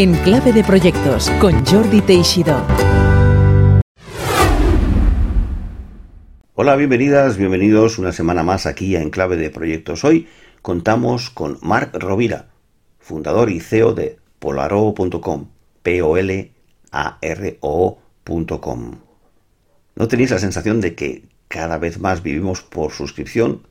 En Clave de Proyectos con Jordi Teixidó. Hola, bienvenidas, bienvenidos una semana más aquí a Enclave de Proyectos. Hoy contamos con Marc Rovira, fundador y CEO de polaro.com, p o l a r. ¿No tenéis la sensación de que cada vez más vivimos por suscripción?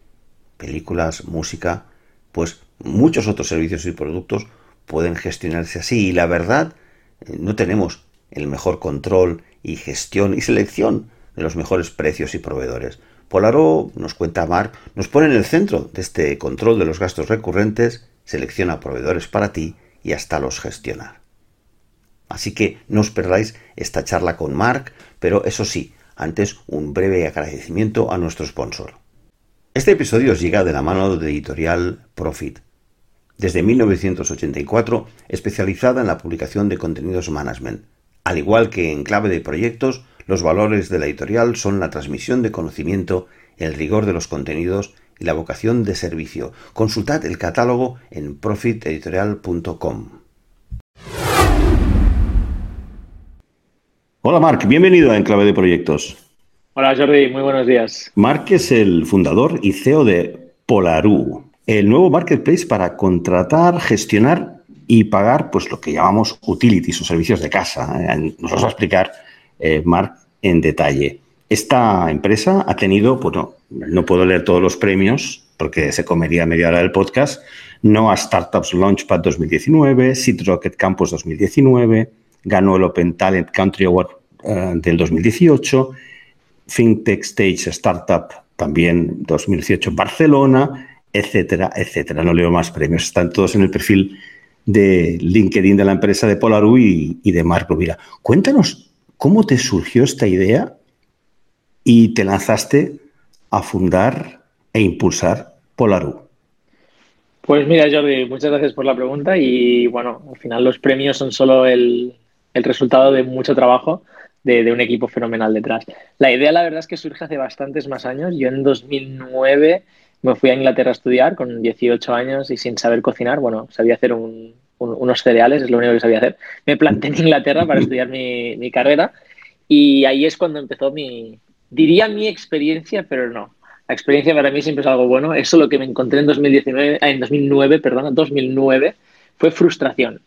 Películas, música, pues muchos otros servicios y productos pueden gestionarse así y la verdad eh, no tenemos el mejor control y gestión y selección de los mejores precios y proveedores. Polaro, nos cuenta Mark, nos pone en el centro de este control de los gastos recurrentes, selecciona proveedores para ti y hasta los gestionar. Así que no os perdáis esta charla con Mark, pero eso sí, antes un breve agradecimiento a nuestro sponsor. Este episodio os llega de la mano de editorial Profit. Desde 1984, especializada en la publicación de contenidos management. Al igual que en clave de proyectos, los valores de la editorial son la transmisión de conocimiento, el rigor de los contenidos y la vocación de servicio. Consultad el catálogo en profiteditorial.com. Hola Marc, bienvenido a Enclave de Proyectos. Hola Jordi, muy buenos días. Marc es el fundador y CEO de Polarú, el nuevo marketplace para contratar, gestionar y pagar pues lo que llamamos utilities o servicios de casa. Eh, nos vas a explicar eh, Marc en detalle. Esta empresa ha tenido, bueno, no puedo leer todos los premios porque se comería media hora del podcast, no a Startups Launchpad 2019, Seed Rocket Campus 2019, ganó el Open Talent Country Award eh, del 2018, FinTech Stage Startup también 2018 en Barcelona, etcétera, etcétera. No leo más premios, están todos en el perfil de LinkedIn de la empresa de Polaru y, de Marco Vira. Cuéntanos ¿Cómo te surgió esta idea y te lanzaste a fundar e impulsar Polaru? Pues mira, Jordi, muchas gracias por la pregunta y bueno, al final los premios son solo el, resultado de mucho trabajo de, un equipo fenomenal detrás. La idea, la verdad, es que surge hace bastantes más años. Yo en 2009 me fui a Inglaterra a estudiar con 18 años y sin saber cocinar. Bueno, sabía hacer un, unos cereales, es lo único que sabía hacer. Me planté en Inglaterra para estudiar mi, carrera y ahí es cuando empezó mi, diría mi experiencia, pero no. La experiencia para mí siempre es algo bueno. Eso lo que me encontré en 2019, en 2009, perdón, 2009 fue frustración.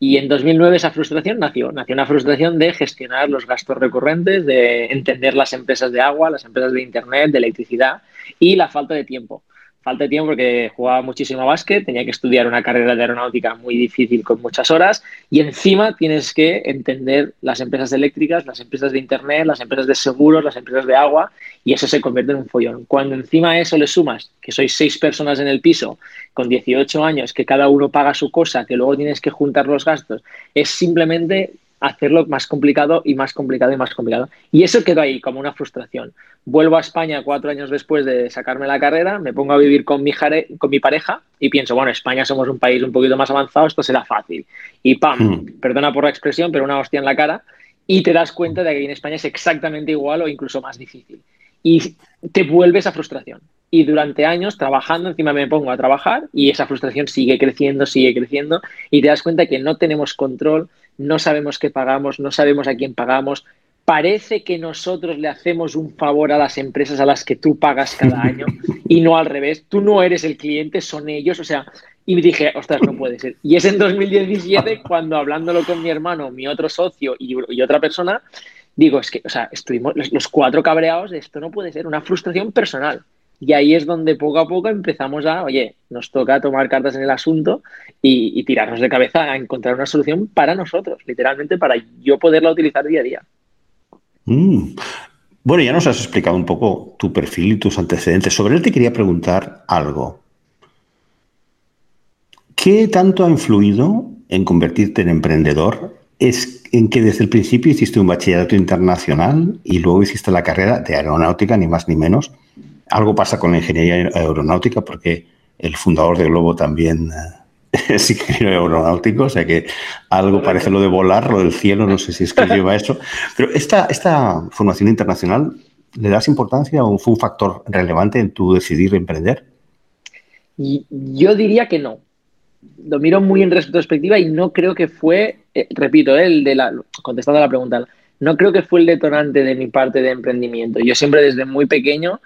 Y en 2009 esa frustración nació. Nació una frustración de gestionar los gastos recurrentes, de entender las empresas de agua, las empresas de Internet, de electricidad y la falta de tiempo falta de tiempo porque jugaba muchísimo básquet, tenía que estudiar una carrera de aeronáutica muy difícil con muchas horas y encima tienes que entender las empresas eléctricas, las empresas de internet, las empresas de seguros, las empresas de agua y eso se convierte en un follón. Cuando encima a eso le sumas que sois seis personas en el piso con 18 años, que cada uno paga su cosa, que luego tienes que juntar los gastos, es simplemente hacerlo más complicado y más complicado y más complicado. Y eso quedó ahí como una frustración. Vuelvo a España cuatro años después de sacarme la carrera, me pongo a vivir con mi, con mi pareja y pienso, bueno, España somos un país un poquito más avanzado, esto será fácil. Y ¡pam! Hmm. Perdona por la expresión, pero una hostia en la cara. Y te das cuenta de que en España es exactamente igual o incluso más difícil. Y te vuelve esa frustración. Y durante años trabajando, encima me pongo a trabajar y esa frustración sigue creciendo, sigue creciendo y te das cuenta que no tenemos control, no sabemos qué pagamos, no sabemos a quién pagamos. Parece que nosotros le hacemos un favor a las empresas a las que tú pagas cada año y no al revés. Tú no eres el cliente, son ellos. O sea, y me dije, ostras, no puede ser. Y es en 2017 cuando hablándolo con mi hermano, mi otro socio y, y otra persona, digo, es que, o sea, estuvimos los cuatro cabreados, esto no puede ser, una frustración personal. Y ahí es donde poco a poco empezamos a, oye, nos toca tomar cartas en el asunto y, tirarnos de cabeza a encontrar una solución para nosotros, literalmente para yo poderla utilizar día a día. Mm. Bueno, ya nos has explicado un poco tu perfil y tus antecedentes. Sobre él te quería preguntar algo. ¿Qué tanto ha influido en convertirte en emprendedor? Es en que desde el principio hiciste un bachillerato internacional y luego hiciste la carrera de aeronáutica, ni más ni menos algo pasa con la ingeniería aeronáutica porque el fundador de Globo también eh, es ingeniero aeronáutico, o sea que algo parece lo de volar, lo del cielo, no sé si es que lleva eso. Pero esta, esta formación internacional, ¿le das importancia o fue un factor relevante en tu decidir emprender? Yo diría que no. lo miro muy en retrospectiva y no creo que fue, eh, repito, eh, el de la, contestando a la pregunta, no creo que fue el detonante de mi parte de emprendimiento. Yo siempre desde muy pequeño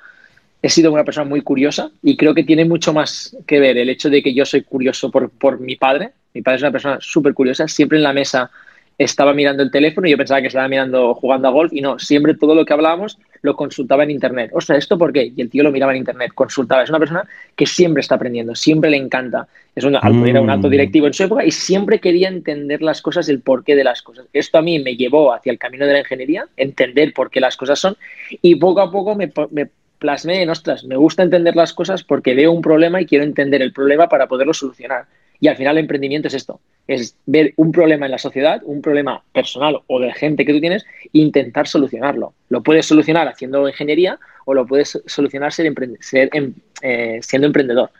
he sido una persona muy curiosa y creo que tiene mucho más que ver el hecho de que yo soy curioso por, por mi padre. Mi padre es una persona súper curiosa, siempre en la mesa estaba mirando el teléfono y yo pensaba que estaba mirando jugando a golf y no, siempre todo lo que hablábamos lo consultaba en internet. O sea, ¿esto por qué? Y el tío lo miraba en internet, consultaba. Es una persona que siempre está aprendiendo, siempre le encanta. Es un, era un alto mm. directivo en su época y siempre quería entender las cosas, el porqué de las cosas. Esto a mí me llevó hacia el camino de la ingeniería, entender por qué las cosas son y poco a poco me, me plasmé en, ostras, me gusta entender las cosas porque veo un problema y quiero entender el problema para poderlo solucionar. Y al final el emprendimiento es esto, es ver un problema en la sociedad, un problema personal o de gente que tú tienes, e intentar solucionarlo. Lo puedes solucionar haciendo ingeniería o lo puedes solucionar em, eh, siendo emprendedor.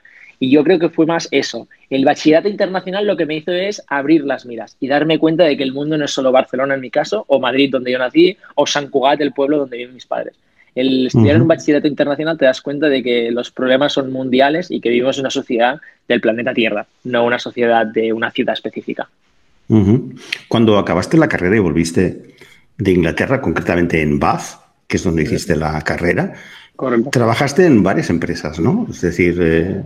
Y yo creo que fue más eso. El bachillerato internacional lo que me hizo es abrir las miras y darme cuenta de que el mundo no es solo Barcelona en mi caso, o Madrid donde yo nací, o San Cugat, el pueblo donde viven mis padres el estudiar en un bachillerato internacional te das cuenta de que los problemas son mundiales y que vivimos en una sociedad del planeta Tierra, no una sociedad de una ciudad específica. Cuando acabaste la carrera y volviste de Inglaterra, concretamente en Bath, que es donde hiciste la carrera, trabajaste en varias empresas, ¿no? Es decir, eh,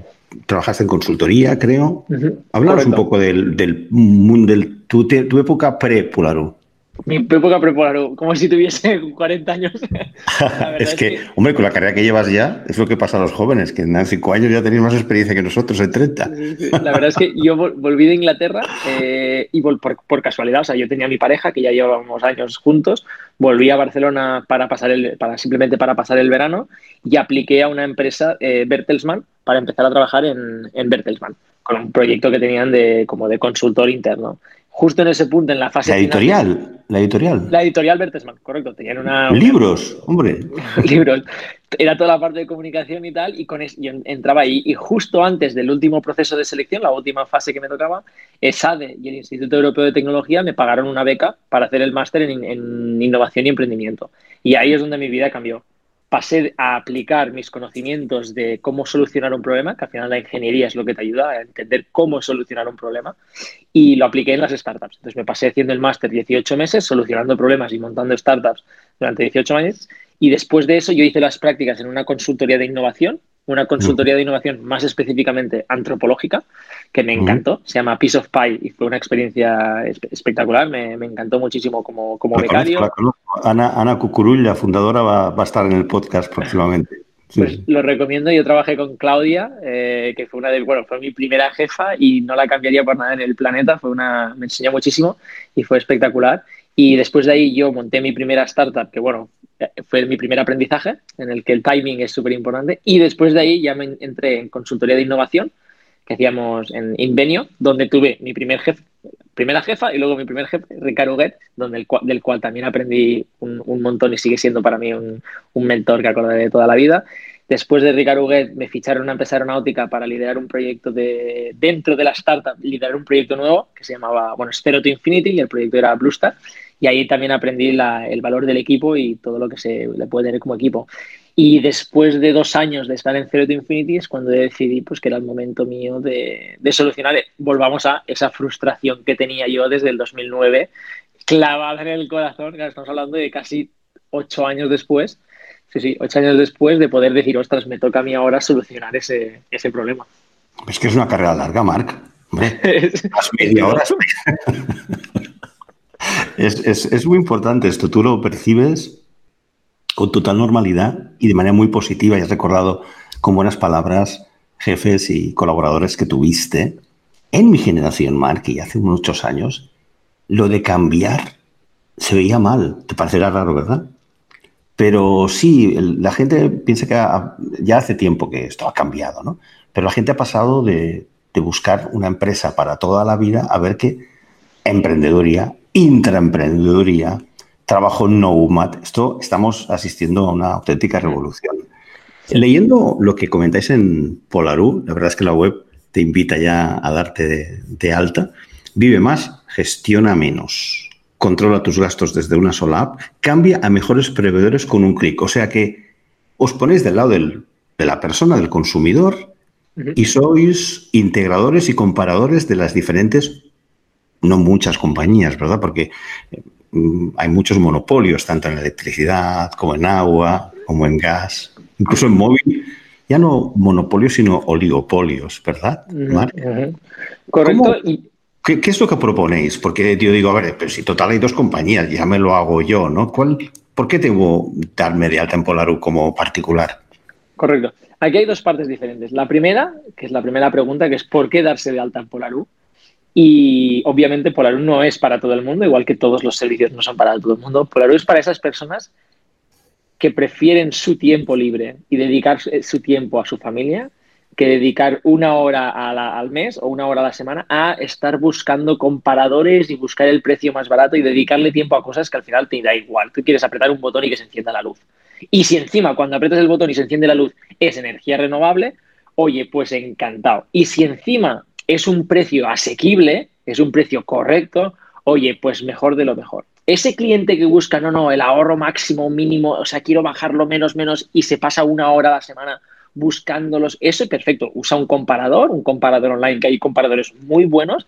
trabajaste en consultoría, creo. Uh un poco del, del, del tu, tu época pre-Polaru. Mi época preparar como si tuviese 40 años. es, que, hombre, con la carrera que llevas ya, es lo que pasa a los jóvenes, que en 5 años ya tenéis más experiencia que nosotros en 30. La verdad es que yo volví de Inglaterra eh, y por, por, casualidad, o sea, yo tenía mi pareja, que ya llevábamos años juntos, volví a Barcelona para pasar el, para, simplemente para pasar el verano y apliqué a una empresa, eh, Bertelsmann, para empezar a trabajar en, en Bertelsmann, con un proyecto que tenían de, como de consultor interno justo en ese punto, en la fase. La editorial, la editorial. La editorial Bertesman, correcto. Tenían una. Libros, hombre. Libros. Era toda la parte de comunicación y tal, y con yo entraba ahí. Y justo antes del último proceso de selección, la última fase que me tocaba, SADE y el Instituto Europeo de Tecnología me pagaron una beca para hacer el máster en innovación y emprendimiento. Y ahí es donde mi vida cambió pasé a aplicar mis conocimientos de cómo solucionar un problema, que al final la ingeniería es lo que te ayuda a entender cómo solucionar un problema, y lo apliqué en las startups. Entonces me pasé haciendo el máster 18 meses, solucionando problemas y montando startups durante 18 meses, y después de eso yo hice las prácticas en una consultoría de innovación una consultoría de innovación más específicamente antropológica, que me encantó, se llama Piece of Pie y fue una experiencia espectacular, me, encantó muchísimo como, como becario. Ana, Ana Cucurull, la fundadora, va, a estar en el podcast próximamente. Pues lo recomiendo, yo trabajé con Claudia, eh, que fue una de, bueno, fue mi primera jefa y no la cambiaría por nada en el planeta, fue una, me enseñó muchísimo y fue espectacular. Y después de ahí yo monté mi primera startup, que bueno, fue mi primer aprendizaje, en el que el timing es súper importante. Y después de ahí ya me entré en consultoría de innovación, que hacíamos en Invenio, donde tuve mi primer jefe, primera jefa y luego mi primer jefe, Ricardo Huguet, donde el, del cual también aprendí un, montón y sigue siendo para mí un, mentor que acordaré de toda la vida. Después de Ricardo Huguet me ficharon una empresa aeronáutica para liderar un proyecto de dentro de la startup, liderar un proyecto nuevo que se llamaba, bueno, Zero to Infinity y el proyecto era Bluestar y ahí también aprendí el valor del equipo y todo lo que se le puede tener como equipo. Y después de dos años de estar en Zero to Infinity es cuando decidí pues, que era el momento mío de, solucionar, volvamos a esa frustración que tenía yo desde el 2009, clavada en el corazón, estamos hablando de casi ocho años después, sí, sí, ocho años después de poder decir, ostras, me toca a mí ahora solucionar ese, ese problema. Es que es una carrera larga, Marc. Hombre, media hora. Es, muy importante esto, tú lo percibes con total normalidad y de manera muy positiva y has recordado con buenas palabras jefes y colaboradores que tuviste. En mi generación, Mark, y hace muchos años, lo de cambiar se veía mal. Te parecerá raro, ¿verdad? Pero sí, la gente piensa que ya hace tiempo que esto ha cambiado, ¿no? Pero la gente ha pasado de, de buscar una empresa para toda la vida a ver que emprendeduría intraemprendeduría, trabajo nomad. Esto estamos asistiendo a una auténtica revolución. Leyendo lo que comentáis en Polaru, la verdad es que la web te invita ya a darte de, alta. Vive más, gestiona menos. Controla tus gastos desde una sola app. Cambia a mejores proveedores con un clic. O sea que os ponéis del lado de la persona, del consumidor, y sois integradores y comparadores de las diferentes, no muchas compañías, ¿verdad? Porque mm, hay muchos monopolios, tanto en electricidad como en agua, como en gas, incluso en móvil. Ya no monopolios, sino oligopolios, ¿verdad? Correcto. ¿Qué, es lo que proponéis? Porque yo digo, a ver, pero si total hay dos compañías, ya me lo hago yo, ¿no? ¿Cuál, ¿Por qué tengo darme de alta en Polaru como particular? Correcto. Aquí hay dos partes diferentes. La primera, que es la primera pregunta, que es ¿por qué darse de alta en Polaru? Y obviamente Polaru no es para todo el mundo, igual que todos los servicios no son para todo el mundo. Polaru es para esas personas que prefieren su tiempo libre y dedicar su tiempo a su familia que dedicar una hora al mes o una hora a la semana a estar buscando comparadores y buscar el precio más barato y dedicarle tiempo a cosas que al final te da igual. Tú quieres apretar un botón y que se encienda la luz. Y si encima cuando aprietas el botón y se enciende la luz es energía renovable, oye, pues encantado. Y si encima es un precio asequible, es un precio correcto, oye, pues mejor de lo mejor. Ese cliente que busca, no, no, el ahorro máximo, mínimo, o sea, quiero bajarlo menos, menos y se pasa una hora a la semana buscándolos. Eso, perfecto. Usa un comparador, un comparador online, que hay comparadores muy buenos.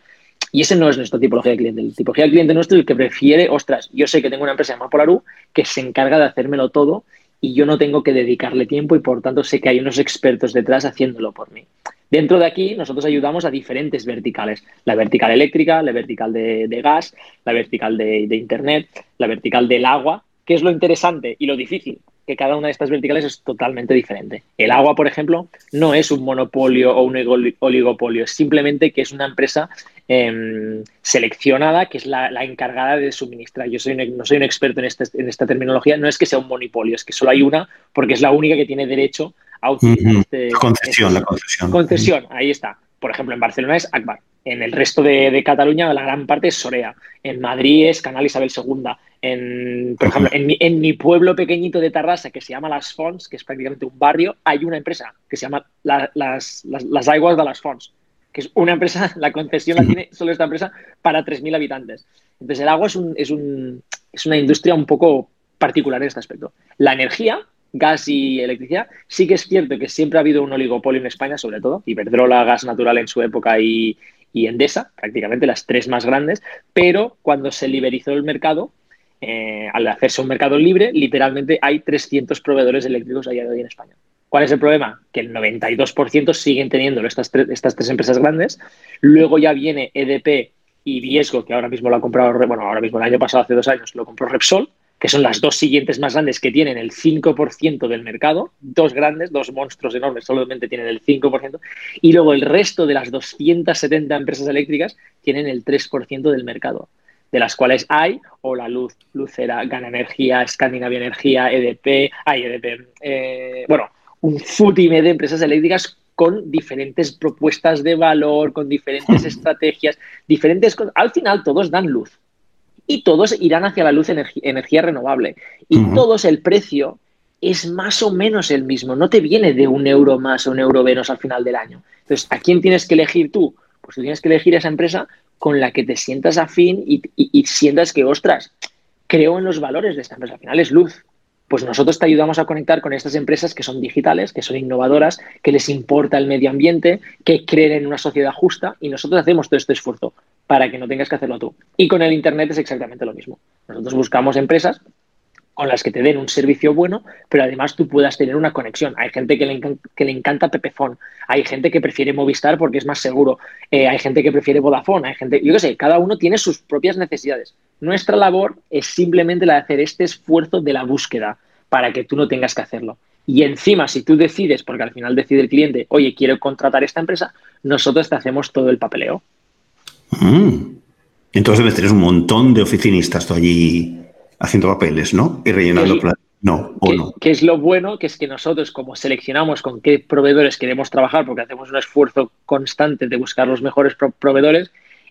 Y ese no es nuestra tipología de cliente. La tipología de cliente nuestro es el que prefiere, ostras, yo sé que tengo una empresa llamada Polaru que se encarga de hacérmelo todo y yo no tengo que dedicarle tiempo y por tanto sé que hay unos expertos detrás haciéndolo por mí. Dentro de aquí nosotros ayudamos a diferentes verticales, la vertical eléctrica, la vertical de, gas, la vertical de, Internet, la vertical del agua, que es lo interesante y lo difícil, que cada una de estas verticales es totalmente diferente. El agua, por ejemplo, no es un monopolio o un oligopolio, es simplemente que es una empresa em, seleccionada que es la, encargada de suministrar. Yo soy no soy un experto en, este, en, esta terminología, no es que sea un monopolio, es que solo hay una porque es la única que tiene derecho a utilizar este, concesión, la concesión. Concesión, ahí está. Por ejemplo, en Barcelona es Akbar. En el resto de, Cataluña, la gran parte es Sorea. En Madrid es Canal Isabel II. En, por ejemplo, en mi, pueblo pequeñito de Tarrasa, que se llama Las Fonts, que es prácticamente un barrio, hay una empresa que se llama las, las, Aguas de las Fonts, que es una empresa, la concesión la tiene solo esta empresa para 3.000 habitantes. Entonces, el agua es, un, es, un, es una industria un poco particular en este aspecto. La energía, gas y electricidad. Sí que es cierto que siempre ha habido un oligopolio en España, sobre todo, Iberdrola, gas natural en su época y, Endesa, prácticamente las tres más grandes, pero cuando se liberizó el mercado, eh, al hacerse un mercado libre, literalmente hay 300 proveedores eléctricos a día de hoy en España. ¿Cuál es el problema? Que el 92% siguen teniendo estas, estas tres empresas grandes. Luego ya viene EDP y Viesgo, que ahora mismo lo ha comprado, bueno, ahora mismo el año pasado, hace dos años, lo compró Repsol, que son las dos siguientes más grandes que tienen el 5% del mercado, dos grandes, dos monstruos enormes, solamente tienen el 5%, y luego el resto de las 270 empresas eléctricas tienen el 3% del mercado, de las cuales hay o la Luz, Lucera, Gana Energía, Escandinavia Energía, EDP, hay EDP, eh, bueno, un futime de empresas eléctricas con diferentes propuestas de valor, con diferentes estrategias, diferentes. Al final todos dan luz y todos irán hacia la luz energía renovable. Y todos el precio es más o menos el mismo, no te viene de un euro más o un euro menos al final del año. Entonces, ¿a quién tienes que elegir tú? Pues tú tienes que elegir esa empresa con la que te sientas afín y, y sientas que, ostras, creo en los valores de esta empresa. Al final es luz. Pues nosotros te ayudamos a conectar con estas empresas que son digitales, que son innovadoras, que les importa el medio ambiente, que creen en una sociedad justa y nosotros hacemos todo este esfuerzo para que no tengas que hacerlo tú. Y con el Internet es exactamente lo mismo. Nosotros buscamos empresas con las que te den un servicio bueno, pero además tú puedas tener una conexión. Hay gente que le, que le encanta Pepefone, hay gente que prefiere Movistar porque es más seguro, eh, hay gente que prefiere Vodafone, hay gente, yo qué sé, cada uno tiene sus propias necesidades. Nuestra labor es simplemente la de hacer este esfuerzo de la búsqueda para que tú no tengas que hacerlo. Y encima, si tú decides, porque al final decide el cliente, oye, quiero contratar esta empresa, nosotros te hacemos todo el papeleo. Mm. Entonces debes tener un montón de oficinistas tú allí haciendo papeles, ¿no? Y rellenando No, o no. Que es lo bueno, que es que nosotros, como seleccionamos con qué proveedores queremos trabajar, porque hacemos un esfuerzo constante de buscar los mejores proveedores,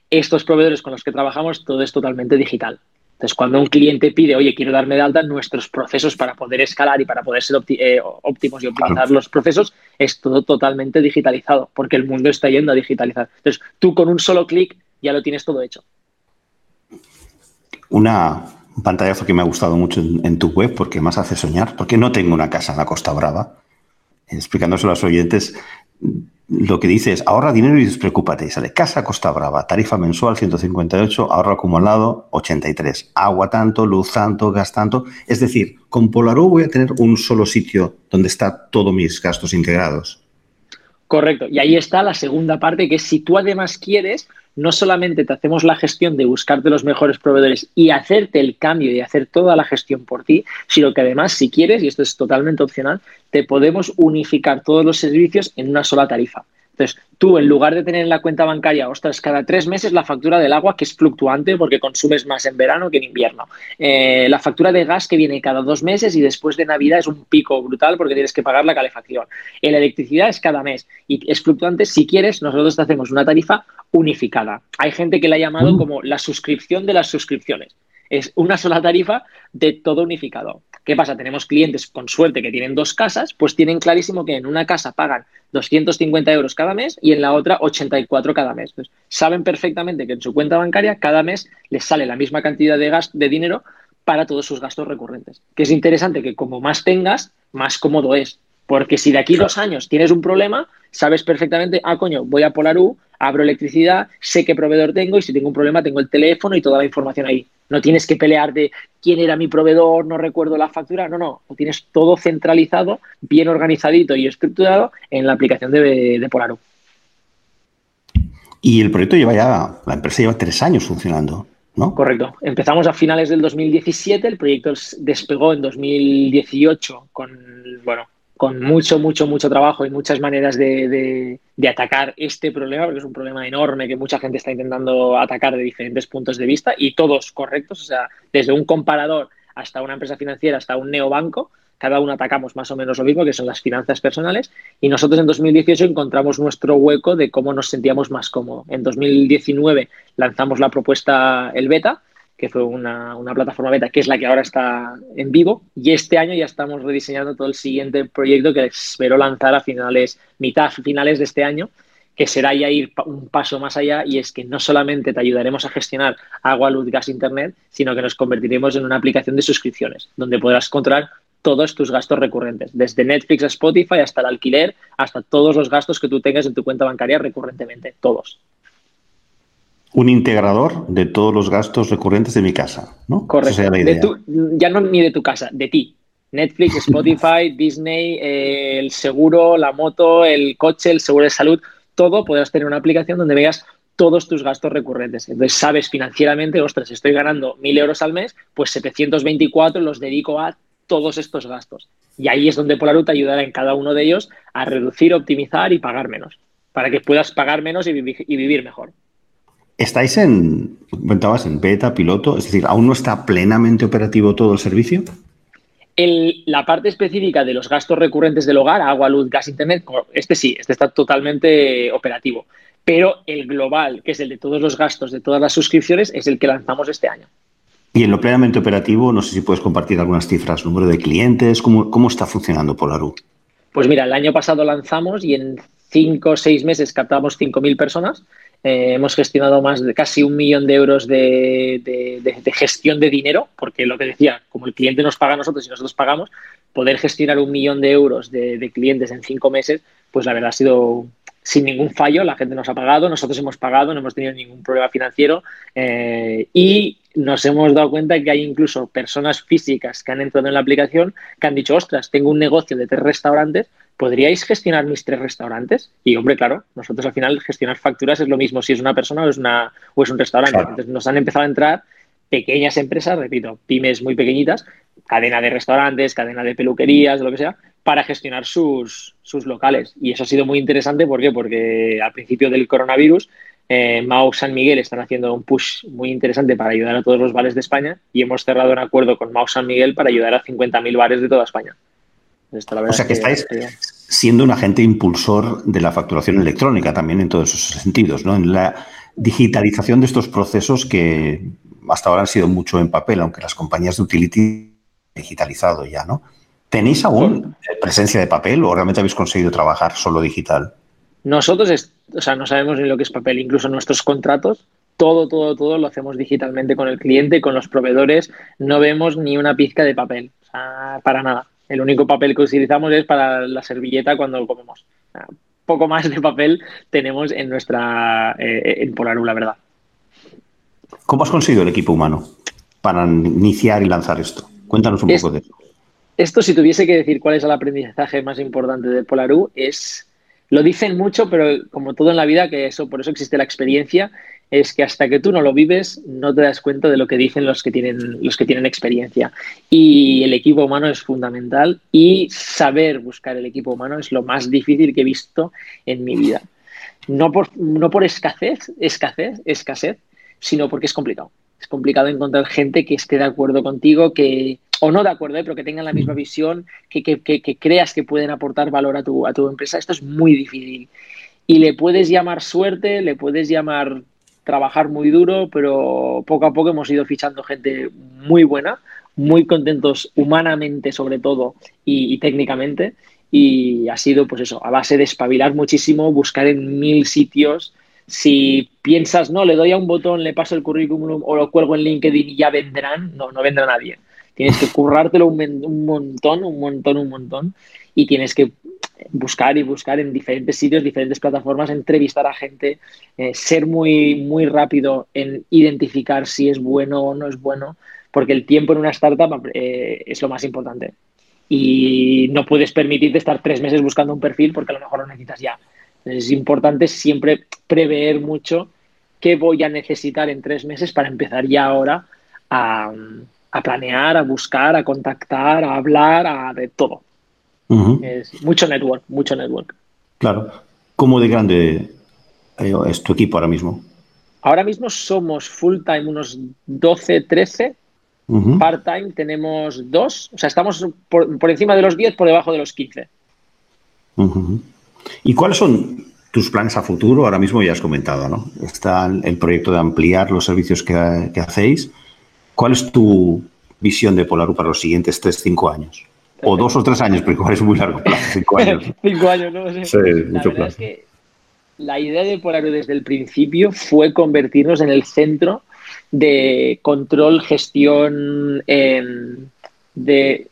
estos proveedores con los que trabajamos, todo es totalmente digital. Entonces, cuando un cliente pide, oye, quiero darme de alta, nuestros procesos para poder escalar y para poder ser eh, óptimos y optimizar los procesos es todo totalmente digitalizado, porque el mundo está yendo a digitalizar. Entonces, tú con un solo clic ya lo tienes todo hecho. Una pantalla que me ha gustado mucho en, tu web porque más hace soñar, porque no tengo una casa en la Costa Brava. Explicándoselo a los oyentes, lo que dice es ahorra dinero y despreocúpate. Sale casa Costa Brava, tarifa mensual 158, ahorro acumulado 83. Agua tanto, luz tanto, gas tanto. Es decir, con Polarú voy a tener un solo sitio donde está todos mis gastos integrados. Correcto. Y ahí está la segunda parte, que es si tú además quieres, no solamente te hacemos la gestión de buscarte los mejores proveedores y hacerte el cambio y hacer toda la gestión por ti, sino que además, si quieres, y esto es totalmente opcional, te podemos unificar todos los servicios en una sola tarifa. Entonces, tú en lugar de tener en la cuenta bancaria, ostras, cada tres meses la factura del agua, que es fluctuante porque consumes más en verano que en invierno. Eh, la factura de gas que viene cada dos meses y después de Navidad es un pico brutal porque tienes que pagar la calefacción. En la electricidad es cada mes y es fluctuante. Si quieres, nosotros te hacemos una tarifa unificada. Hay gente que la ha llamado mm. como la suscripción de las suscripciones. Es una sola tarifa de todo unificado. ¿Qué pasa? Tenemos clientes con suerte que tienen dos casas, pues tienen clarísimo que en una casa pagan 250 euros cada mes y en la otra 84 cada mes. saben perfectamente que en su cuenta bancaria cada mes les sale la misma cantidad de, gas, de dinero para todos sus gastos recurrentes. Que es interesante que como más tengas, más cómodo es. Porque si de aquí dos años tienes un problema, sabes perfectamente, ah, coño, voy a Polarú, abro electricidad, sé qué proveedor tengo y si tengo un problema tengo el teléfono y toda la información ahí. No tienes que pelear de quién era mi proveedor, no recuerdo la factura. No, no. Lo tienes todo centralizado, bien organizadito y estructurado en la aplicación de, de Polaro. Y el proyecto lleva ya, la empresa lleva tres años funcionando, ¿no? Correcto. Empezamos a finales del 2017, el proyecto despegó en 2018 con, bueno, con mucho, mucho, mucho trabajo y muchas maneras de, atacar este problema, porque es un problema enorme que mucha gente está intentando atacar de diferentes puntos de vista y todos correctos, o sea, desde un comparador hasta una empresa financiera, hasta un neobanco, cada uno atacamos más o menos lo mismo, que son las finanzas personales, y nosotros en 2018 encontramos nuestro hueco de cómo nos sentíamos más cómodos. En 2019 lanzamos la propuesta El Beta, que fue una, plataforma beta, que es la que ahora está en vivo. Y este año ya estamos rediseñando todo el siguiente proyecto que espero lanzar a finales, mitad finales de este año, que será ya ir un paso más allá y es que no solamente te ayudaremos a gestionar agua, luz, gas, internet, sino que nos convertiremos en una aplicación de suscripciones, donde podrás controlar todos tus gastos recurrentes, desde Netflix a Spotify hasta el alquiler, hasta todos los gastos que tú tengas en tu cuenta bancaria recurrentemente, todos un integrador de todos los gastos recurrentes de mi casa, ¿no? Correcto. ya no ni de tu casa, de ti. Netflix, Spotify, Disney, eh, el seguro, la moto, el coche, el seguro de salud, todo podrás tener una aplicación donde veas todos tus gastos recurrentes. Entonces sabes financieramente, ostras, estoy ganando 1.000 euros al mes, pues 724 los dedico a todos estos gastos. Y ahí es donde Polarut te ayudará en cada uno de ellos a reducir, optimizar y pagar menos, para que puedas pagar menos y vivir mejor. ¿Estáis en, comentabas, en beta, piloto? Es decir, ¿aún no está plenamente operativo todo el servicio? la parte específica de los gastos recurrentes del hogar, agua, luz, gas, internet, este sí, este está totalmente operativo. Pero el global, que es el de todos los gastos de todas las suscripciones, es el que lanzamos este año. Y en lo plenamente operativo, no sé si puedes compartir algunas cifras, número de clientes, cómo, cómo está funcionando Polaru. Pues mira, el año pasado lanzamos y en cinco o seis meses captamos 5.000 personas eh, hemos gestionado más de casi un millón de euros de, gestión de dinero, porque lo que decía, como el cliente nos paga a nosotros y nosotros pagamos, poder gestionar un millón de euros de, clientes en cinco meses, pues la verdad ha sido sin ningún fallo, la gente nos ha pagado, nosotros hemos pagado, no hemos tenido ningún problema financiero eh, y nos hemos dado cuenta que hay incluso personas físicas que han entrado en la aplicación que han dicho, ostras, tengo un negocio de tres restaurantes, ¿podríais gestionar mis tres restaurantes? Y hombre, claro, nosotros al final gestionar facturas es lo mismo si es una persona o es, una, o es un restaurante. Entonces nos han empezado a entrar pequeñas empresas, repito, pymes muy pequeñitas, cadena de restaurantes, cadena de peluquerías, lo que sea, para gestionar sus, sus locales. Y eso ha sido muy interesante, ¿por qué? Porque al principio del coronavirus, eh, Mao San Miguel están haciendo un push muy interesante para ayudar a todos los bares de España y hemos cerrado un acuerdo con Mao San Miguel para ayudar a 50.000 bares de toda España o sea que, estáis siendo un agente impulsor de la facturación electrónica también en todos esos sentidos, ¿no? En la digitalización de estos procesos que hasta ahora han sido mucho en papel, aunque las compañías de utility digitalizado ya, ¿no? ¿Tenéis aún presencia de papel o realmente habéis conseguido trabajar solo digital? Nosotros, o sea, no sabemos ni lo que es papel, incluso nuestros contratos, todo, todo, todo lo hacemos digitalmente con el cliente, con los proveedores, no vemos ni una pizca de papel, para nada. El único papel que utilizamos es para la servilleta cuando lo comemos. poco más de papel tenemos en nuestra eh, en Polaru, la verdad. ¿Cómo has conseguido el equipo humano para iniciar y lanzar esto? Cuéntanos un poco de eso. Esto, si tuviese que decir cuál es el aprendizaje más importante de Polaru, es lo dicen mucho, pero como todo en la vida, que eso, por eso existe la experiencia, es que hasta que tú no lo vives, no te das cuenta de lo que dicen los que tienen, los que tienen experiencia. Y el equipo humano es fundamental y saber buscar el equipo humano es lo más difícil que he visto en mi vida. No por, no por escasez, escasez, escasez, sino porque es complicado. Es complicado encontrar gente que esté de acuerdo contigo, que, o no de acuerdo, ¿eh? pero que tengan la misma visión, que, creas que pueden aportar valor a tu, a tu empresa. Esto es muy difícil. Y le puedes llamar suerte, le puedes llamar trabajar muy duro, pero poco a poco hemos ido fichando gente muy buena, muy contentos humanamente sobre todo y, técnicamente. Y ha sido, pues eso, a base de espabilar muchísimo, buscar en mil sitios. Si piensas, no, le doy a un botón, le paso el currículum o lo cuelgo en LinkedIn y ya vendrán, no, no vendrá nadie. Tienes que currártelo un, montón, un montón, un montón. Y tienes que buscar y buscar en diferentes sitios, diferentes plataformas, entrevistar a gente, eh, ser muy, muy rápido en identificar si es bueno o no es bueno, porque el tiempo en una startup eh, es lo más importante. Y no puedes permitirte estar tres meses buscando un perfil porque a lo mejor lo necesitas ya. es importante siempre prever mucho qué voy a necesitar en tres meses para empezar ya ahora a, a planear, a buscar, a contactar, a hablar, a de todo. Es mucho network, mucho network. Claro. ¿Cómo de grande eh, es tu equipo ahora mismo? Ahora mismo somos full time unos 12, 13. Part time tenemos dos. O sea, estamos por, por, encima de los 10, por debajo de los 15. ¿Y cuáles son tus planes a futuro? Ahora mismo ya has comentado, ¿no? Está el proyecto de ampliar los servicios que, que hacéis. ¿Cuál es tu visión de Polaru para los siguientes 3-5 años? O dos o tres años, igual es muy largo plazo, cinco años. cinco años, ¿no? Sí, mucho plazo. Es que la idea de Polaru desde el principio fue convertirnos en el centro de control, gestión, de...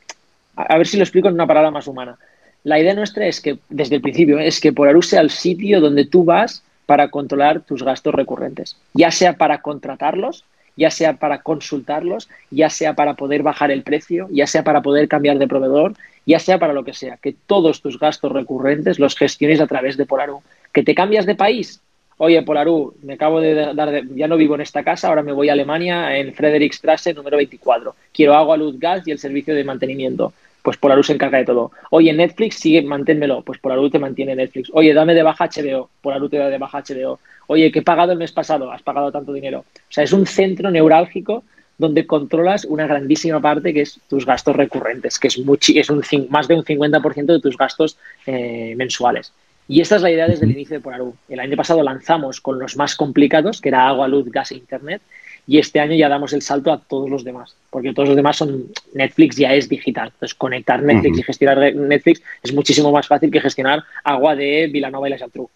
A ver si lo explico en una palabra más humana. La idea nuestra es que, desde el principio, es que Polaru sea el sitio donde tú vas para controlar tus gastos recurrentes, ya sea para contratarlos, ya sea para consultarlos, ya sea para poder bajar el precio, ya sea para poder cambiar de proveedor, ya sea para lo que sea, que todos tus gastos recurrentes los gestiones a través de Polaru. Que te cambias de país, oye, Polaru, me acabo de dar, ya no vivo en esta casa, ahora me voy a Alemania en Friedrichstrasse número 24. Quiero agua, luz, gas y el servicio de mantenimiento. Pues Polaru se encarga de todo. Oye, Netflix, sigue, manténmelo. Pues Polaru te mantiene Netflix. Oye, dame de baja HBO. Polaru te da de baja HBO. Oye, que he pagado el mes pasado, has pagado tanto dinero. O sea, es un centro neurálgico donde controlas una grandísima parte que es tus gastos recurrentes, que es, es un, más de un 50% de tus gastos eh, mensuales. Y esta es la idea desde el inicio de Polaru. El año pasado lanzamos con los más complicados, que era agua, luz, gas e internet, y este año ya damos el salto a todos los demás, porque todos los demás son Netflix ya es digital. Entonces, conectar Netflix y gestionar Netflix es muchísimo más fácil que gestionar agua de Villanova y la Geltrú.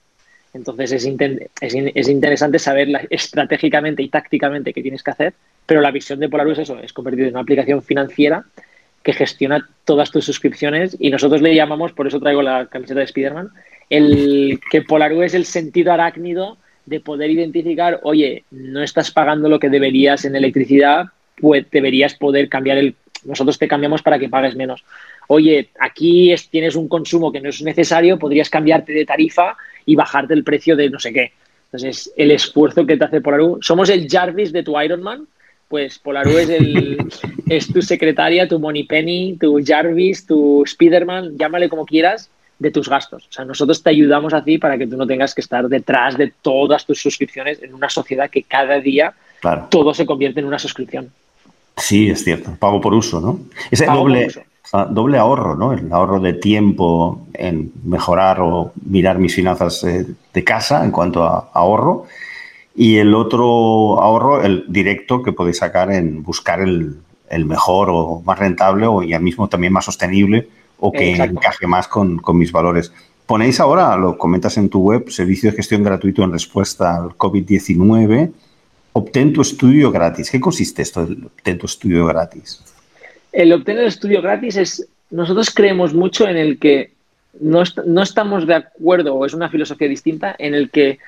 Entonces es, es, interesante saber estratégicamente y tácticamente qué tienes que hacer, pero la visión de Polaru es eso, es convertir en una aplicación financiera que gestiona todas tus suscripciones y nosotros le llamamos, por eso traigo la camiseta de Spiderman, el que Polaru es el sentido arácnido de poder identificar, oye, no estás pagando lo que deberías en electricidad, pues deberías poder cambiar el... Nosotros te cambiamos para que pagues menos. Oye, aquí tienes un consumo que no es necesario, podrías cambiarte de tarifa y bajarte el precio de no sé qué. Entonces, el esfuerzo que te hace Polaru. Somos el Jarvis de tu Iron Man, pues Polaru es, el, es tu secretaria, tu Penny, tu Jarvis, tu Spiderman, llámale como quieras, de tus gastos. O sea, nosotros te ayudamos a ti para que tú no tengas que estar detrás de todas tus suscripciones en una sociedad que cada día todo se convierte en una suscripción. Sí, es cierto. Pago por uso, ¿no? Ese doble, doble ahorro, ¿no? El ahorro de tiempo en mejorar o mirar mis finanzas eh, de casa en cuanto a ahorro. Y el otro ahorro, el directo que podéis sacar en buscar el, mejor o más rentable o ya mismo también más sostenible o que encaje más con, con, mis valores. Ponéis ahora, lo comentas en tu web, servicio de gestión gratuito en respuesta al COVID-19. Obtén tu estudio gratis. ¿Qué consiste esto del obtén tu estudio gratis? el obtener el estudio gratis es, nosotros creemos mucho en el que no, no estamos de acuerdo o es una filosofía distinta en el que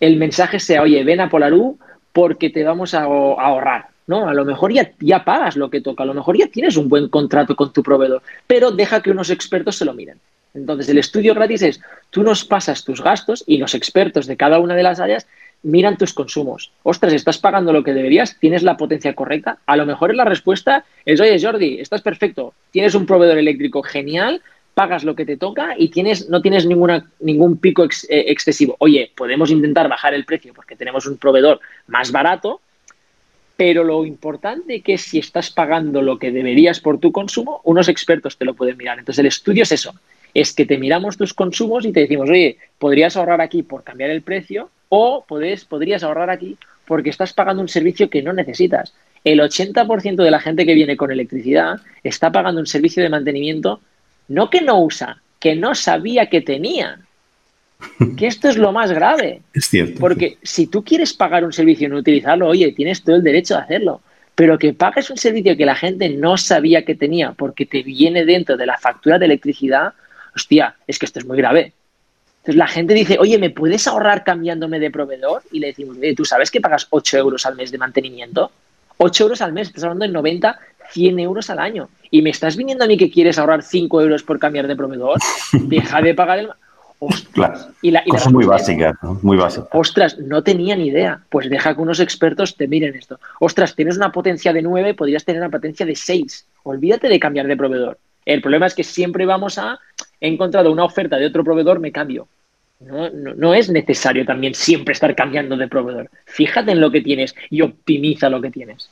el mensaje sea, oye, ven a Polarú porque te vamos a, ahorrar. ¿No? A lo mejor ya, ya pagas lo que toca, a lo mejor ya tienes un buen contrato con tu proveedor, pero deja que unos expertos se lo miren. Entonces, el estudio gratis es, tú nos pasas tus gastos y los expertos de cada una de las áreas miran tus consumos. Ostras, ¿estás pagando lo que deberías? ¿Tienes la potencia correcta? A lo mejor la respuesta es, oye, Jordi, estás perfecto, tienes un proveedor eléctrico genial, pagas lo que te toca y tienes, no tienes ninguna, ningún pico eh, excesivo. Oye, podemos intentar bajar el precio porque tenemos un proveedor más barato, pero lo importante que si estás pagando lo que deberías por tu consumo, unos expertos te lo pueden mirar. Entonces el estudio es eso, es que te miramos tus consumos y te decimos, oye, podrías ahorrar aquí por cambiar el precio o podrías ahorrar aquí porque estás pagando un servicio que no necesitas. El 80% de la gente que viene con electricidad está pagando un servicio de mantenimiento no que no usa, que no sabía que tenía. Que esto es lo más grave. Es cierto. Porque si tú quieres pagar un servicio y no utilizarlo, oye, tienes todo el derecho de hacerlo. Pero que pagues un servicio que la gente no sabía que tenía porque te viene dentro de la factura de electricidad, hostia, es que esto es muy grave. Entonces la gente dice, oye, ¿me puedes ahorrar cambiándome de proveedor? Y le decimos, oye, ¿tú sabes que pagas 8 euros al mes de mantenimiento? 8 euros al mes, estás hablando de 90, 100 euros al año. Y me estás viniendo a mí que quieres ahorrar 5 euros por cambiar de proveedor. Deja de pagar el. Ostras. Y la, Cosa muy básica, muy básica. Ostras, no tenía ni idea. Pues deja que unos expertos te miren esto. Ostras, tienes una potencia de 9, podrías tener una potencia de 6. Olvídate de cambiar de proveedor. El problema es que siempre vamos a. He encontrado una oferta de otro proveedor, me cambio. No, no, no, es necesario también siempre estar cambiando de proveedor. Fíjate en lo que tienes y optimiza lo que tienes.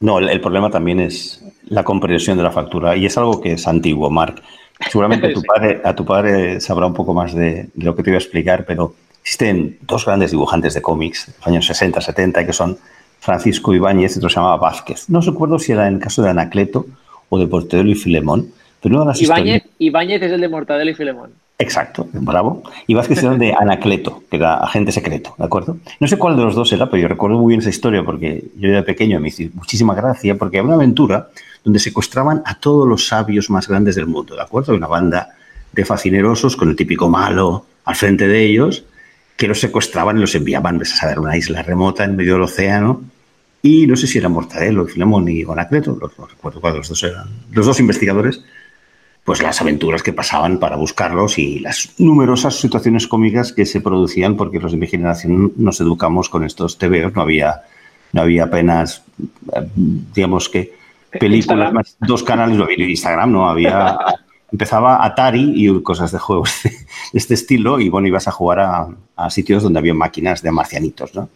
No, el, problema también es la comprensión de la factura y es algo que es antiguo, Marc. Seguramente tu padre, a tu padre sabrá un poco más de, lo que te voy a explicar, pero existen dos grandes dibujantes de cómics, los años 60, 70, que son Francisco Ibáñez y otro se llamaba Vázquez. No recuerdo si era en el caso de Anacleto o de Portedelo y Filemón, pero una de las Ibáñez, Ibáñez es el de Mortadelo y Filemón. Exacto, bravo. Y Vázquez era de Anacleto, que era agente secreto, ¿de acuerdo? No sé cuál de los dos era, pero yo recuerdo muy bien esa historia porque yo era pequeño y me hizo muchísima gracia porque había una aventura donde secuestraban a todos los sabios más grandes del mundo, ¿de acuerdo? Una banda de fascinerosos con el típico malo al frente de ellos que los secuestraban y los enviaban pues, a saber, una isla remota en medio del océano. Y no sé si era Mortadelo, Filemón y Anacleto, no recuerdo cuál de los dos eran, los dos investigadores pues las aventuras que pasaban para buscarlos y las numerosas situaciones cómicas que se producían porque los de mi generación nos educamos con estos TVOs, no había, no había apenas, eh, digamos que, películas, más, dos canales, no había Instagram, no había... Empezaba Atari y cosas de juegos de este estilo y bueno, ibas a jugar a, sitios donde había máquinas de marcianitos, ¿no?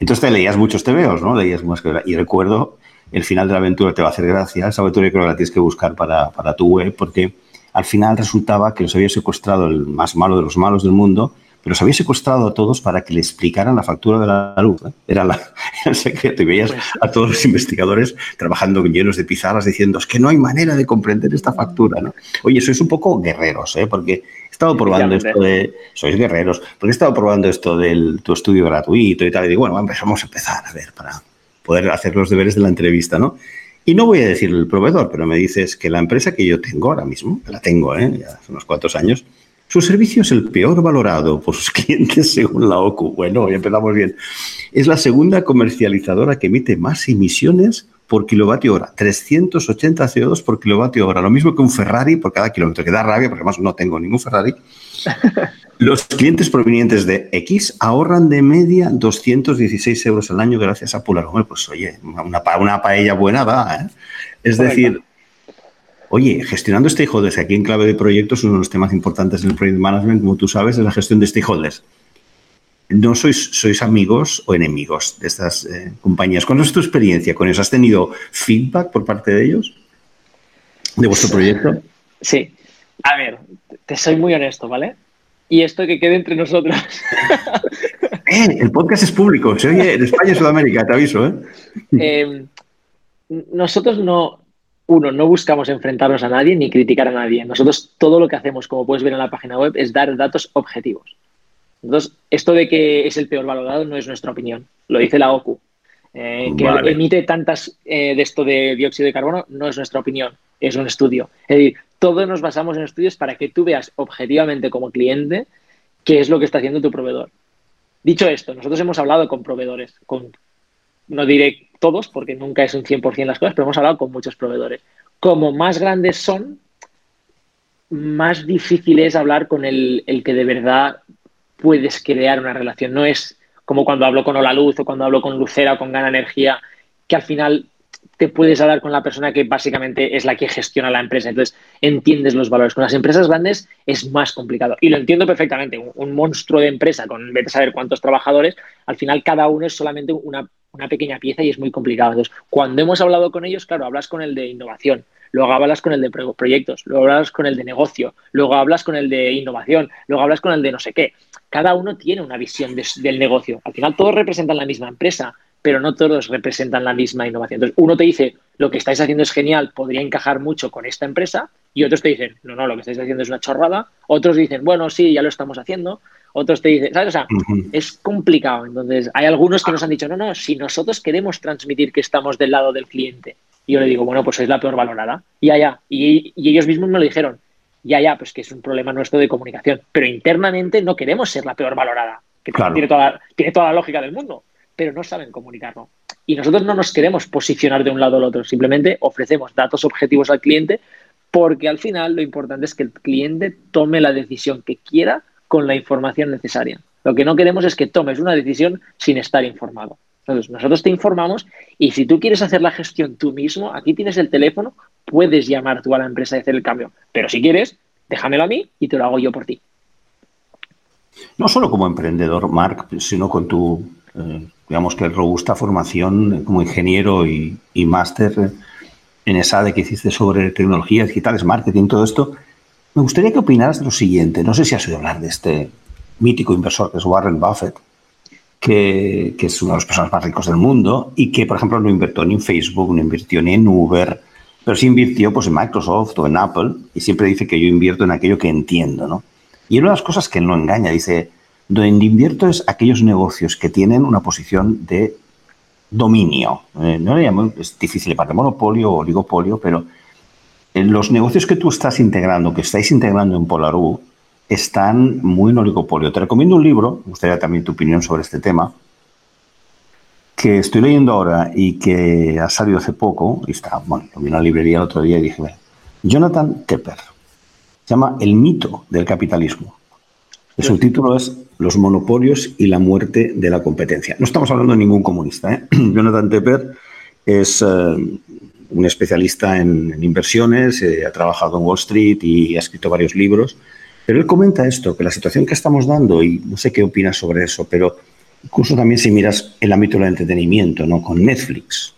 Entonces te leías muchos TVOs, ¿no? Leías más que... Y recuerdo el final de la aventura te va a hacer gracia. Esa aventura yo creo que la tienes que buscar para, tu web porque al final resultaba que los había secuestrado el más malo de los malos del mundo, pero los había secuestrado a todos para que le explicaran la factura de la luz. ¿eh? Era, el secreto. Y veías pues a todos los investigadores trabajando llenos de pizarras diciendo, es que no hay manera de comprender esta factura. ¿no? Oye, sois un poco guerreros, ¿eh? porque he estado probando esto de... Sois guerreros, porque he estado probando esto del tu estudio gratuito y tal. Y digo, bueno, vamos a empezar a ver para poder hacer los deberes de la entrevista, ¿no? Y no voy a decir el proveedor, pero me dices que la empresa que yo tengo ahora mismo, la tengo, ¿eh? ya hace unos cuantos años, su servicio es el peor valorado por sus clientes según la OCU. Bueno, ya empezamos bien. Es la segunda comercializadora que emite más emisiones por kilovatio hora. 380 CO2 por kilovatio hora. Lo mismo que un Ferrari por cada kilómetro. Que da rabia porque además no tengo ningún Ferrari. Los clientes provenientes de X ahorran de media 216 euros al año gracias a Polar. pues oye, una, una paella buena va. ¿eh? Es decir, oye, gestionando stakeholders, aquí en clave de proyectos, uno de los temas importantes en el project management, como tú sabes, es la gestión de stakeholders. ¿No sois, sois amigos o enemigos de estas eh, compañías? ¿Cuál es tu experiencia con eso? ¿Has tenido feedback por parte de ellos? ¿De vuestro proyecto? Sí. A ver, te soy muy honesto, ¿vale? y esto que quede entre nosotros. Eh, el podcast es público, se oye en España y Sudamérica, te aviso. ¿eh? Em, nosotros no, uno, no buscamos enfrentarnos a nadie ni criticar a nadie. Nosotros todo lo que hacemos, como puedes ver en la página web, es dar datos objetivos. Entonces, esto de que es el peor valorado no es nuestra opinión, lo dice la OCU. Eh, que emite tantas de esto de dióxido de carbono no es nuestra opinión, es un estudio. Es decir, todos nos basamos en estudios para que tú veas objetivamente como cliente qué es lo que está haciendo tu proveedor. Dicho esto, nosotros hemos hablado con proveedores, con, no diré todos porque nunca es un 100% las cosas, pero hemos hablado con muchos proveedores. Como más grandes son, más difícil es hablar con el, el que de verdad puedes crear una relación. No es como cuando hablo con Hola Luz o cuando hablo con Lucera o con Gana Energía, que al final te puedes hablar con la persona que básicamente es la que gestiona la empresa. Entonces, entiendes los valores. Con las empresas grandes es más complicado. Y lo entiendo perfectamente. Un, monstruo de empresa con vete a saber cuántos trabajadores, al final cada uno es solamente una, una, pequeña pieza y es muy complicado. Entonces, cuando hemos hablado con ellos, claro, hablas con el de innovación, luego hablas con el de proyectos, luego hablas con el de negocio, luego hablas con el de innovación, luego hablas con el de no sé qué. Cada uno tiene una visión del negocio. Al final todos representan la misma empresa, pero no todos representan la misma innovación. Entonces, uno te dice, lo que estáis haciendo es genial, podría encajar mucho con esta empresa, y otros te dicen, no, no, lo que estáis haciendo es una chorrada. Otros dicen, bueno, sí, ya lo estamos haciendo. Otros te dicen, ¿sabes? O sea, es complicado. Entonces, hay algunos que nos han dicho, no, no, si nosotros queremos transmitir que estamos del lado del cliente. Y yo le digo, bueno, pues sois la peor valorada. Y ya, ya. Y, ellos mismos me lo dijeron, ya, ya, pues que es un problema nuestro de comunicación. Pero internamente no queremos ser la peor valorada. Que tiene, toda, tiene toda la lógica del mundo pero no saben comunicarlo. Y nosotros no nos queremos posicionar de un lado al otro, simplemente ofrecemos datos objetivos al cliente porque al final lo importante es que el cliente tome la decisión que quiera con la información necesaria. Lo que no queremos es que tomes una decisión sin estar informado. Entonces, nosotros te informamos y si tú quieres hacer la gestión tú mismo, aquí tienes el teléfono, puedes llamar tú a la empresa y hacer el cambio. Pero si quieres, déjamelo a mí y te lo hago yo por ti. No solo como emprendedor, Mark, sino con tu eh, digamos que robusta formación como ingeniero y, máster en esa de que hiciste sobre tecnologías digitales, marketing, todo esto. Me gustaría que opinaras de lo siguiente. No sé si has oído hablar de este mítico inversor que es Warren Buffett, que, que, es uno de los personas más ricos del mundo y que, por ejemplo, no invirtió ni en Facebook, no invirtió ni en Uber, pero sí invirtió pues, en Microsoft o en Apple y siempre dice que yo invierto en aquello que entiendo. ¿no? Y una de las cosas que no engaña, dice, donde invierto es aquellos negocios que tienen una posición de dominio. Eh, no le llamo, es difícil para monopolio o oligopolio, pero en los negocios que tú estás integrando, que estáis integrando en Polarú, están muy en oligopolio. Te recomiendo un libro, me gustaría también tu opinión sobre este tema, que estoy leyendo ahora y que ha salido hace poco, y está, bueno, lo vi en la librería el otro día y dije, Jonathan Tepper, se llama El mito del capitalismo. El subtítulo es Los monopolios y la muerte de la competencia. No estamos hablando de ningún comunista. ¿eh? Jonathan Tepper es eh, un especialista en, inversiones, eh, ha trabajado en Wall Street y ha escrito varios libros. Pero él comenta esto, que la situación que estamos dando, y no sé qué opinas sobre eso, pero incluso también si miras el ámbito del entretenimiento, ¿no? con Netflix,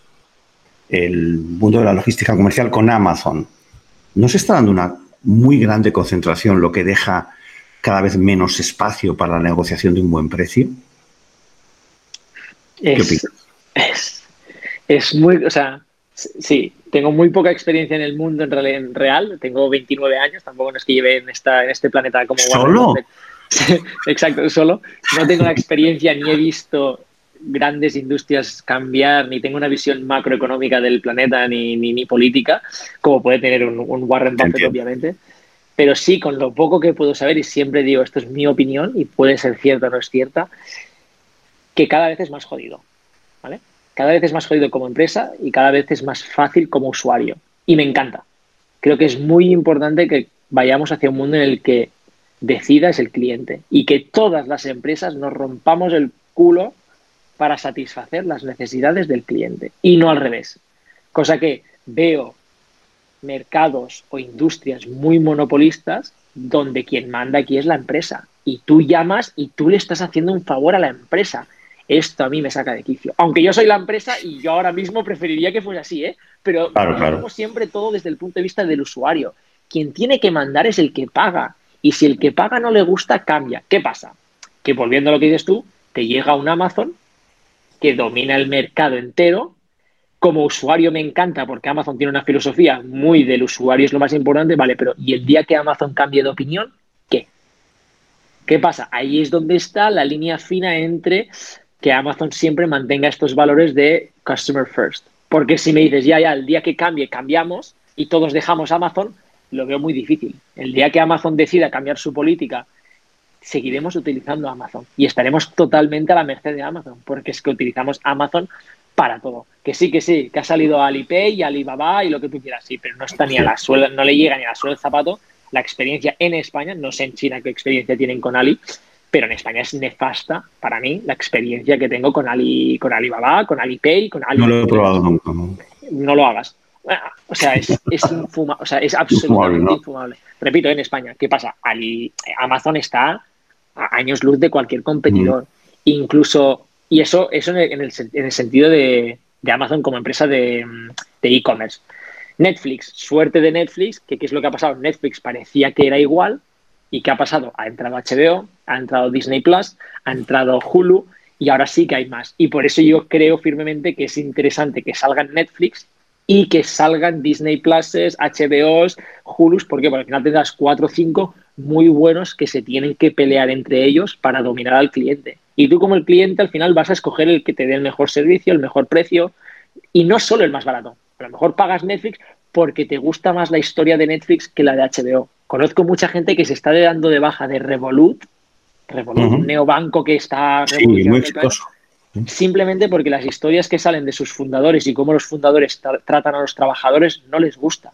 el mundo de la logística comercial con Amazon, no se está dando una muy grande concentración, lo que deja cada vez menos espacio para la negociación de un buen precio? es, Es, muy, o sea, sí, tengo muy poca experiencia en el mundo en, real, tengo 29 años, tampoco es que lleve en, esta, en este planeta como... ¿Solo? Exacto, solo. No tengo la experiencia ni he visto grandes industrias cambiar, ni tengo una visión macroeconómica del planeta, ni, ni, política, como puede tener un, Warren Buffett, obviamente pero sí con lo poco que puedo saber, y siempre digo, esto es mi opinión y puede ser cierta o no es cierta, que cada vez es más jodido. Cada vez es más jodido como empresa y cada vez es más fácil como usuario. Y me encanta. Creo que es muy importante que vayamos hacia un mundo en el que decida es el cliente y que todas las empresas nos rompamos el culo para satisfacer las necesidades del cliente y no al revés. Cosa que veo mercados o industrias muy monopolistas donde quien manda aquí es la empresa. Y tú llamas y tú le estás haciendo un favor a la empresa. Esto a mí me saca de quicio. Aunque yo soy la empresa y yo ahora mismo preferiría que fuese así, ¿eh? Pero claro, siempre todo desde el punto de vista del usuario. Quien tiene que mandar es el que paga. Y si el que paga no le gusta, cambia. ¿Qué pasa? Que volviendo a lo que dices tú, te llega un Amazon que domina el mercado entero como usuario me encanta porque Amazon tiene una filosofía muy del usuario es lo más importante, vale, pero ¿y el día que Amazon cambie de opinión? ¿Qué? ¿Qué pasa? Ahí es donde está la línea fina entre que Amazon siempre mantenga estos valores de customer first. Porque si me dices, ya, ya, el día que cambie, cambiamos y todos dejamos Amazon, lo veo muy difícil. El día que Amazon decida cambiar su política, seguiremos utilizando Amazon y estaremos totalmente a la merced de Amazon, porque es que utilizamos Amazon para todo. Que sí, que sí, que ha salido Alipay y Alibaba y lo que tú quieras, sí, pero no está ni a la suela, no le llega ni a la suela del zapato la experiencia en España, no sé en China qué experiencia tienen con Ali, pero en España es nefasta para mí la experiencia que tengo con Ali, con Alibaba, con Alipay, con Ali. No lo he probado nunca. No, lo hagas. O sea, es, es, o sea, es absolutamente infumable, Repito, en España, ¿qué pasa? Ali, Amazon está a años luz de cualquier competidor. Incluso y eso, eso en, el, en el sentido de, de, Amazon como empresa de e-commerce. Netflix, suerte de Netflix, que qué es lo que ha pasado. Netflix parecía que era igual y ¿qué ha pasado? Ha entrado HBO, ha entrado Disney Plus, ha entrado Hulu y ahora sí que hay más. Y por eso yo creo firmemente que es interesante que salgan Netflix y que salgan Disney Pluses, HBOs, Hulus, porque al final tendrás cuatro o cinco muy buenos que se tienen que pelear entre ellos para dominar al cliente. Y tú como el cliente al final vas a escoger el que te dé el mejor servicio, el mejor precio y no solo el más barato. A lo mejor pagas Netflix porque te gusta más la historia de Netflix que la de HBO. Conozco mucha gente que se está dando de baja de Revolut, Revolut, un neobanco que está sí, muy exitoso. Simplemente porque las historias que salen de sus fundadores y cómo los fundadores tratan a los trabajadores no les gusta.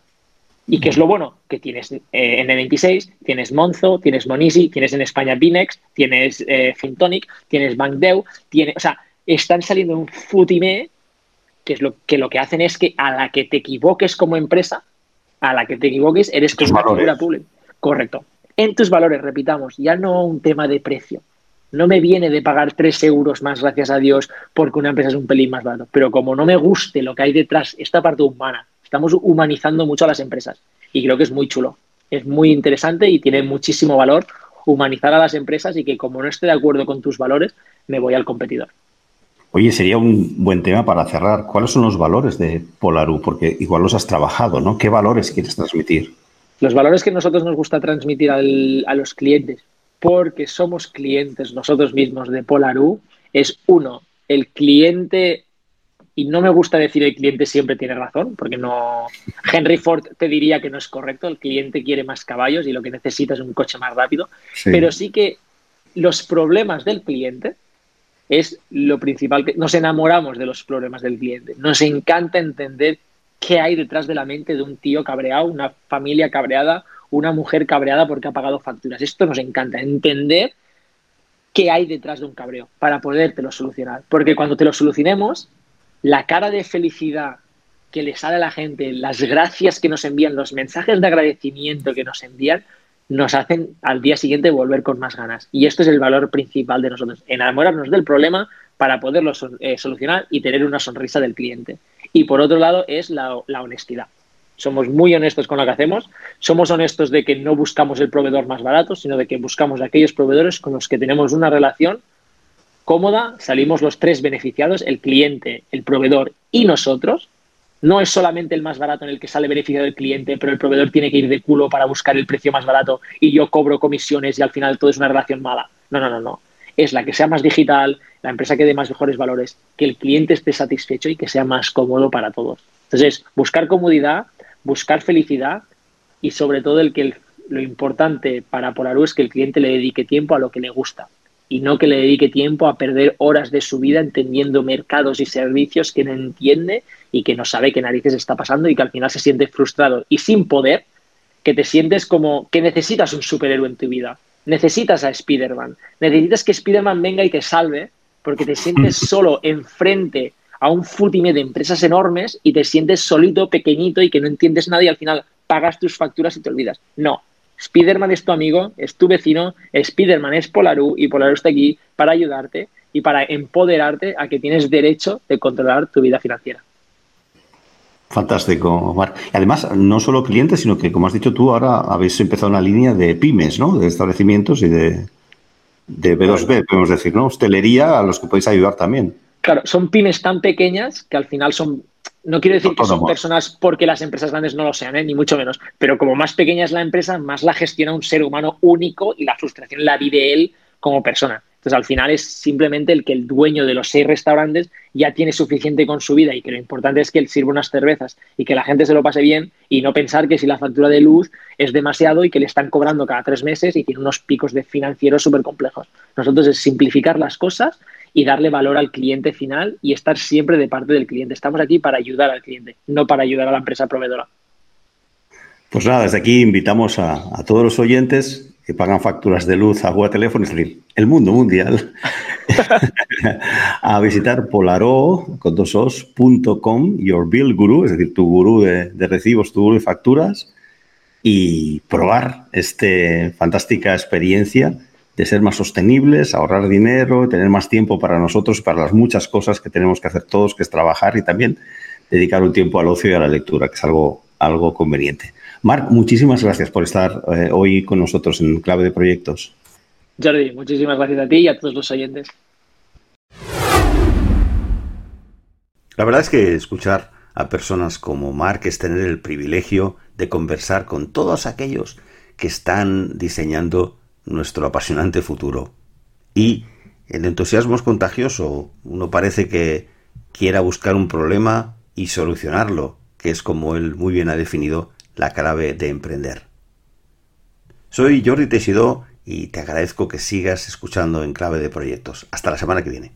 ¿Y qué es lo bueno? Que tienes eh, N26, tienes Monzo, tienes Monisi, tienes en España Binex, tienes eh, Fintonic, tienes Bankdeu, tiene, o sea, están saliendo un futime que es lo que lo que hacen es que a la que te equivoques como empresa, a la que te equivoques, eres una figura pública. Correcto. En tus valores, repitamos, ya no un tema de precio. No me viene de pagar 3 euros más, gracias a Dios, porque una empresa es un pelín más barato. Pero como no me guste lo que hay detrás, esta parte humana, Estamos humanizando mucho a las empresas y creo que es muy chulo. Es muy interesante y tiene muchísimo valor humanizar a las empresas y que como no esté de acuerdo con tus valores, me voy al competidor. Oye, sería un buen tema para cerrar. ¿Cuáles son los valores de Polaru? Porque igual los has trabajado, ¿no? ¿Qué valores quieres transmitir? Los valores que nosotros nos gusta transmitir a los clientes, porque somos clientes nosotros mismos de Polaru, es uno, el cliente y no me gusta decir el cliente siempre tiene razón, porque no. Henry Ford te diría que no es correcto, el cliente quiere más caballos y lo que necesita es un coche más rápido, pero sí que los problemas del cliente es lo principal que nos enamoramos de los problemas del cliente. Nos encanta entender qué hay detrás de la mente de un tío cabreado, una familia cabreada, una mujer cabreada porque ha pagado facturas. Esto nos encanta, entender qué hay detrás de un cabreo para podértelo solucionar. Porque cuando te lo solucionemos, la cara de felicidad que le sale a la gente, las gracias que nos envían, los mensajes de agradecimiento que nos envían, nos hacen al día siguiente volver con más ganas. Y esto es el valor principal de nosotros, enamorarnos del problema para poderlo eh, solucionar y tener una sonrisa del cliente. Y por otro lado es la, la honestidad. Somos muy honestos con lo que hacemos, somos honestos de que no buscamos el proveedor más barato, sino de que buscamos aquellos proveedores con los que tenemos una relación cómoda, salimos los tres beneficiados, el cliente, el proveedor y nosotros. No es solamente el más barato en el que sale beneficiado el cliente, pero el proveedor tiene que ir de culo para buscar el precio más barato y yo cobro comisiones y al final todo es una relación mala. No, no, no, no. Es la que sea más digital, la empresa que dé más mejores valores, que el cliente esté satisfecho y que sea más cómodo para todos. Entonces, buscar comodidad, buscar felicidad y sobre todo el que lo importante para Polaru es que el cliente le dedique tiempo a lo que le gusta y no que le dedique tiempo a perder horas de su vida entendiendo mercados y servicios que no entiende y que no sabe qué narices está pasando y que al final se siente frustrado y sin poder, que te sientes como que necesitas un superhéroe en tu vida. Necesitas a Spider-Man. Necesitas que Spider-Man venga y te salve porque te sientes solo enfrente a un futime de empresas enormes y te sientes solito, pequeñito y que no entiendes nada y al final pagas tus facturas y te olvidas. No, Spiderman es tu amigo, es tu vecino, Spiderman es Polaru y Polaru está aquí para ayudarte y para empoderarte a que tienes derecho de controlar tu vida financiera. Fantástico, Omar. Y además, no solo clientes, sino que, como has dicho tú, ahora habéis empezado una línea de pymes, ¿no? De establecimientos y de, de B2B, podemos decir, ¿no? Hostelería a los que podéis ayudar también. Claro, son pymes tan pequeñas que al final son no quiero decir que son personas porque las empresas grandes no lo sean, ¿eh? ni mucho menos, pero como más pequeña es la empresa, más la gestiona un ser humano único y la frustración la vive él como persona. Entonces, al final es simplemente el que el dueño de los seis restaurantes ya tiene suficiente con su vida y que lo importante es que él sirva unas cervezas y que la gente se lo pase bien y no pensar que si la factura de luz es demasiado y que le están cobrando cada tres meses y tiene unos picos de financieros súper complejos. Nosotros es simplificar las cosas y darle valor al cliente final y estar siempre de parte del cliente. Estamos aquí para ayudar al cliente, no para ayudar a la empresa proveedora. Pues nada, desde aquí invitamos a, todos los oyentes que pagan facturas de luz, agua, teléfono, es decir, el mundo mundial, a visitar polaro.com, your bill guru, es decir, tu gurú de, de, recibos, tu gurú de facturas, y probar esta fantástica experiencia de ser más sostenibles, ahorrar dinero, tener más tiempo para nosotros, para las muchas cosas que tenemos que hacer todos, que es trabajar y también dedicar un tiempo al ocio y a la lectura, que es algo, algo conveniente. Marc, muchísimas gracias por estar eh, hoy con nosotros en Clave de Proyectos. Jordi, muchísimas gracias a ti y a todos los oyentes. La verdad es que escuchar a personas como Marc es tener el privilegio de conversar con todos aquellos que están diseñando nuestro apasionante futuro. Y el entusiasmo es contagioso. Uno parece que quiera buscar un problema y solucionarlo, que es como él muy bien ha definido la clave de emprender. Soy Jordi Teixidó y te agradezco que sigas escuchando en clave de proyectos. Hasta la semana que viene.